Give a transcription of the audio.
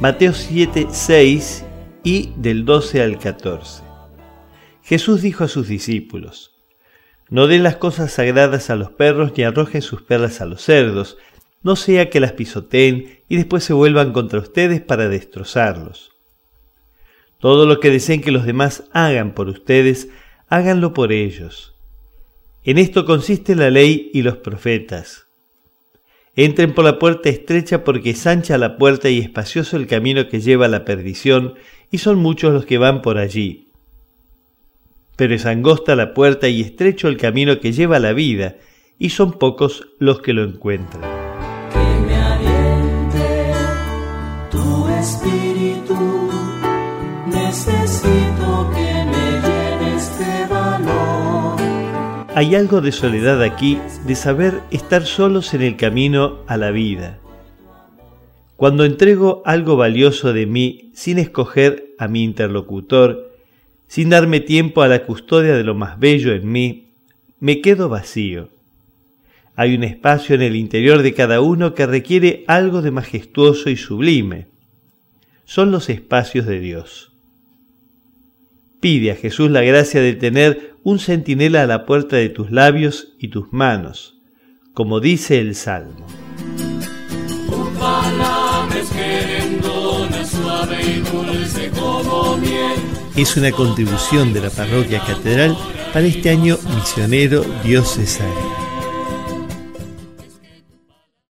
Mateo 7, 6 y del 12 al 14. Jesús dijo a sus discípulos, No den las cosas sagradas a los perros ni arrojen sus perlas a los cerdos, no sea que las pisoteen y después se vuelvan contra ustedes para destrozarlos. Todo lo que deseen que los demás hagan por ustedes, háganlo por ellos. En esto consiste la ley y los profetas. Entren por la puerta estrecha porque es ancha la puerta y espacioso el camino que lleva a la perdición, y son muchos los que van por allí. Pero es angosta la puerta y estrecho el camino que lleva a la vida, y son pocos los que lo encuentran. Hay algo de soledad aquí, de saber estar solos en el camino a la vida. Cuando entrego algo valioso de mí sin escoger a mi interlocutor, sin darme tiempo a la custodia de lo más bello en mí, me quedo vacío. Hay un espacio en el interior de cada uno que requiere algo de majestuoso y sublime. Son los espacios de Dios. Pide a Jesús la gracia de tener un centinela a la puerta de tus labios y tus manos, como dice el Salmo. Es una contribución de la parroquia catedral para este año misionero diocesano.